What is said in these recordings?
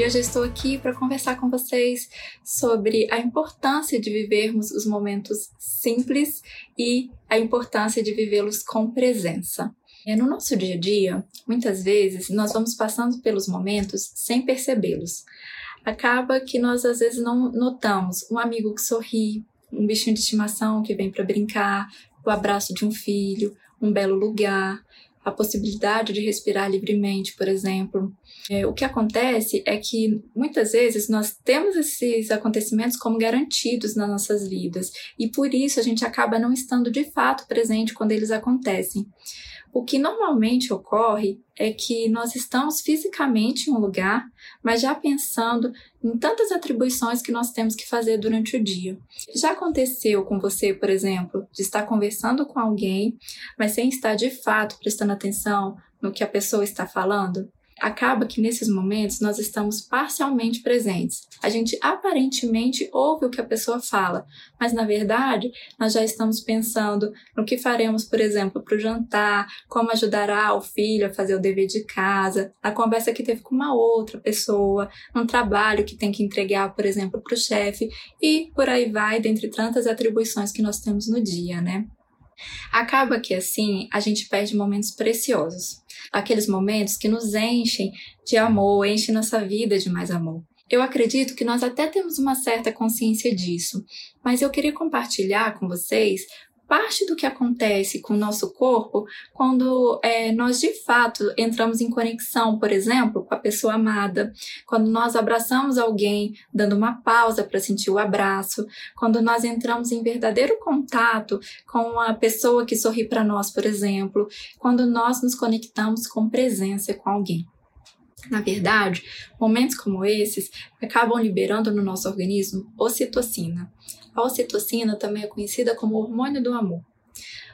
E hoje eu estou aqui para conversar com vocês sobre a importância de vivermos os momentos simples e a importância de vivê-los com presença. É, no nosso dia a dia, muitas vezes nós vamos passando pelos momentos sem percebê-los. Acaba que nós às vezes não notamos um amigo que sorri, um bichinho de estimação que vem para brincar, o abraço de um filho, um belo lugar, a possibilidade de respirar livremente, por exemplo. É, o que acontece é que muitas vezes nós temos esses acontecimentos como garantidos nas nossas vidas e por isso a gente acaba não estando de fato presente quando eles acontecem. O que normalmente ocorre é que nós estamos fisicamente em um lugar, mas já pensando em tantas atribuições que nós temos que fazer durante o dia. Já aconteceu com você, por exemplo, de estar conversando com alguém, mas sem estar de fato prestando atenção no que a pessoa está falando? Acaba que nesses momentos nós estamos parcialmente presentes. A gente aparentemente ouve o que a pessoa fala, mas na verdade nós já estamos pensando no que faremos, por exemplo, para o jantar, como ajudará o filho a fazer o dever de casa, na conversa que teve com uma outra pessoa, num trabalho que tem que entregar, por exemplo, para o chefe e por aí vai, dentre tantas atribuições que nós temos no dia, né? Acaba que assim a gente perde momentos preciosos, aqueles momentos que nos enchem de amor, enchem nossa vida de mais amor. Eu acredito que nós até temos uma certa consciência disso, mas eu queria compartilhar com vocês parte do que acontece com o nosso corpo quando é, nós de fato entramos em conexão, por exemplo, com a pessoa amada, quando nós abraçamos alguém, dando uma pausa para sentir o abraço, quando nós entramos em verdadeiro contato com a pessoa que sorri para nós, por exemplo, quando nós nos conectamos com presença com alguém. Na verdade, momentos como esses acabam liberando no nosso organismo ocitocina. A ocitocina também é conhecida como hormônio do amor.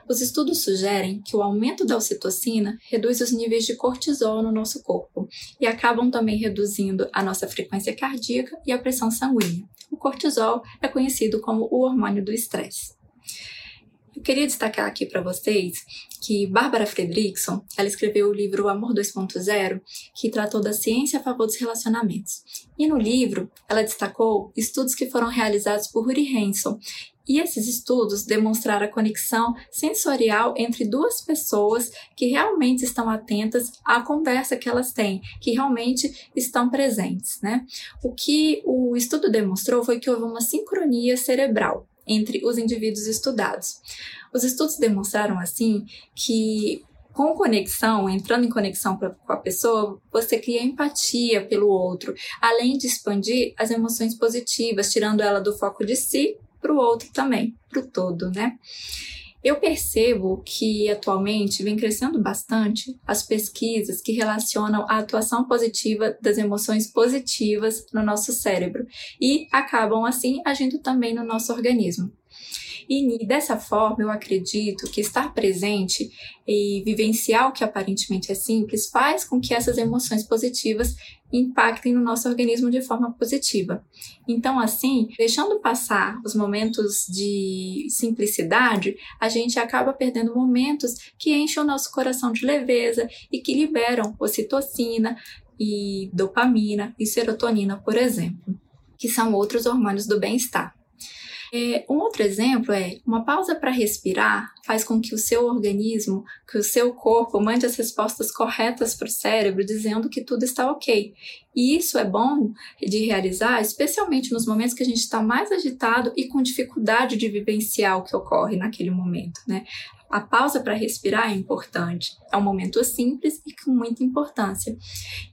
Os estudos sugerem que o aumento da ocitocina reduz os níveis de cortisol no nosso corpo e acabam também reduzindo a nossa frequência cardíaca e a pressão sanguínea. O cortisol é conhecido como o hormônio do estresse. Eu queria destacar aqui para vocês que Bárbara Fredrickson, ela escreveu o livro Amor 2.0, que tratou da ciência a favor dos relacionamentos. E no livro, ela destacou estudos que foram realizados por Uri Hanson, e esses estudos demonstraram a conexão sensorial entre duas pessoas que realmente estão atentas à conversa que elas têm, que realmente estão presentes, né? O que o estudo demonstrou foi que houve uma sincronia cerebral entre os indivíduos estudados. Os estudos demonstraram, assim, que com conexão, entrando em conexão com a pessoa, você cria empatia pelo outro, além de expandir as emoções positivas, tirando ela do foco de si para o outro também, para o todo, né? Eu percebo que atualmente vem crescendo bastante as pesquisas que relacionam a atuação positiva das emoções positivas no nosso cérebro e acabam assim agindo também no nosso organismo. E dessa forma, eu acredito que estar presente e vivenciar o que aparentemente é simples faz com que essas emoções positivas impactem no nosso organismo de forma positiva. Então, assim, deixando passar os momentos de simplicidade, a gente acaba perdendo momentos que enchem o nosso coração de leveza e que liberam ocitocina e dopamina e serotonina, por exemplo, que são outros hormônios do bem-estar. É, um outro exemplo é uma pausa para respirar faz com que o seu organismo, que o seu corpo mande as respostas corretas para o cérebro, dizendo que tudo está ok. E isso é bom de realizar, especialmente nos momentos que a gente está mais agitado e com dificuldade de vivenciar o que ocorre naquele momento, né? A pausa para respirar é importante. É um momento simples e com muita importância.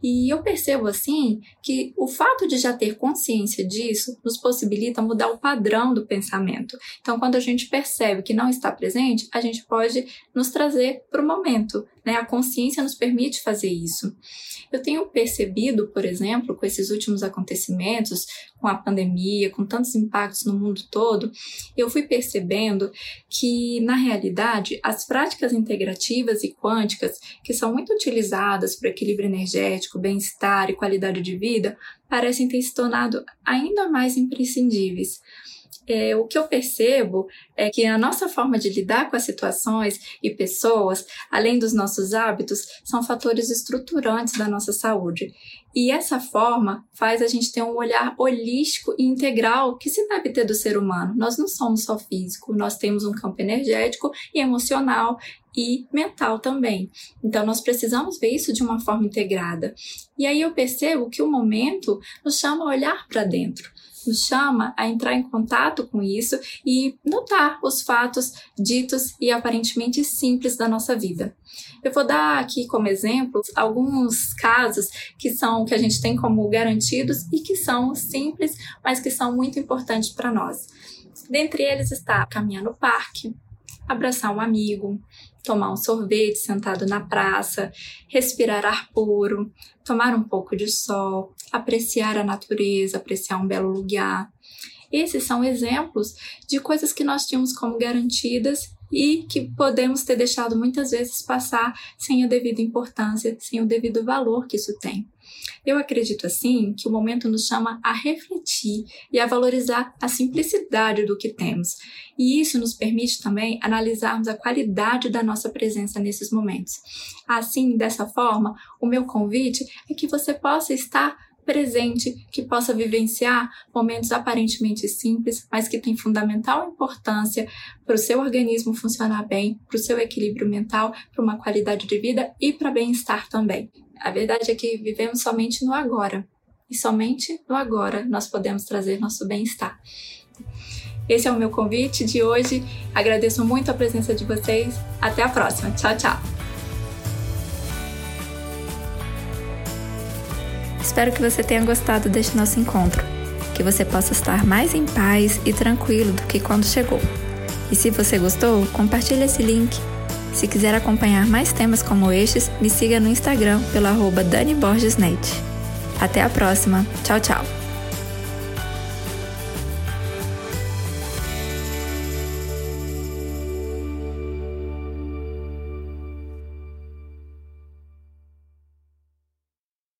E eu percebo assim que o fato de já ter consciência disso nos possibilita mudar o padrão do pensamento. Então, quando a gente percebe que não está presente, a gente pode nos trazer para o momento, Né? A consciência nos permite fazer isso. Eu tenho percebido, por exemplo, com esses últimos acontecimentos, com a pandemia, com tantos impactos no mundo todo, eu fui percebendo que, na realidade, as práticas integrativas e quânticas, que são muito utilizadas para equilíbrio energético, bem-estar e qualidade de vida, parecem ter se tornado ainda mais imprescindíveis é, o que eu percebo é que a nossa forma de lidar com as situações e pessoas, além dos nossos hábitos, são fatores estruturantes da nossa saúde. E essa forma faz a gente ter um olhar holístico e integral que se deve ter do ser humano. Nós não somos só físico, nós temos um campo energético e emocional e mental também. Então, nós precisamos ver isso de uma forma integrada. E aí eu percebo que o momento nos chama a olhar para dentro nos chama a entrar em contato com isso e notar os fatos ditos e aparentemente simples da nossa vida. Eu vou dar aqui como exemplo alguns casos que são que a gente tem como garantidos e que são simples, mas que são muito importantes para nós. Dentre eles está caminhar no parque, abraçar um amigo, tomar um sorvete sentado na praça, respirar ar puro, tomar um pouco de sol, apreciar a natureza, apreciar um belo lugar. Esses são exemplos de coisas que nós tínhamos como garantidas e que podemos ter deixado muitas vezes passar sem a devida importância, sem o devido valor que isso tem. Eu acredito assim que o momento nos chama a refletir e a valorizar a simplicidade do que temos. E isso nos permite também analisarmos a qualidade da nossa presença nesses momentos. Assim, dessa forma, o meu convite é que você possa estar presente, que possa vivenciar momentos aparentemente simples, mas que têm fundamental importância para o seu organismo funcionar bem, para o seu equilíbrio mental, para uma qualidade de vida e para bem-estar também. A verdade é que vivemos somente no agora. E somente no agora nós podemos trazer nosso bem-estar. Esse é o meu convite de hoje. Agradeço muito a presença de vocês. Até a próxima. Tchau, tchau. Espero que você tenha gostado deste nosso encontro, que você possa estar mais em paz e tranquilo do que quando chegou. E se você gostou, compartilhe esse link se quiser acompanhar mais temas como estes, me siga no Instagram pelo arroba Dani Borges Net. Até a próxima. Tchau, tchau.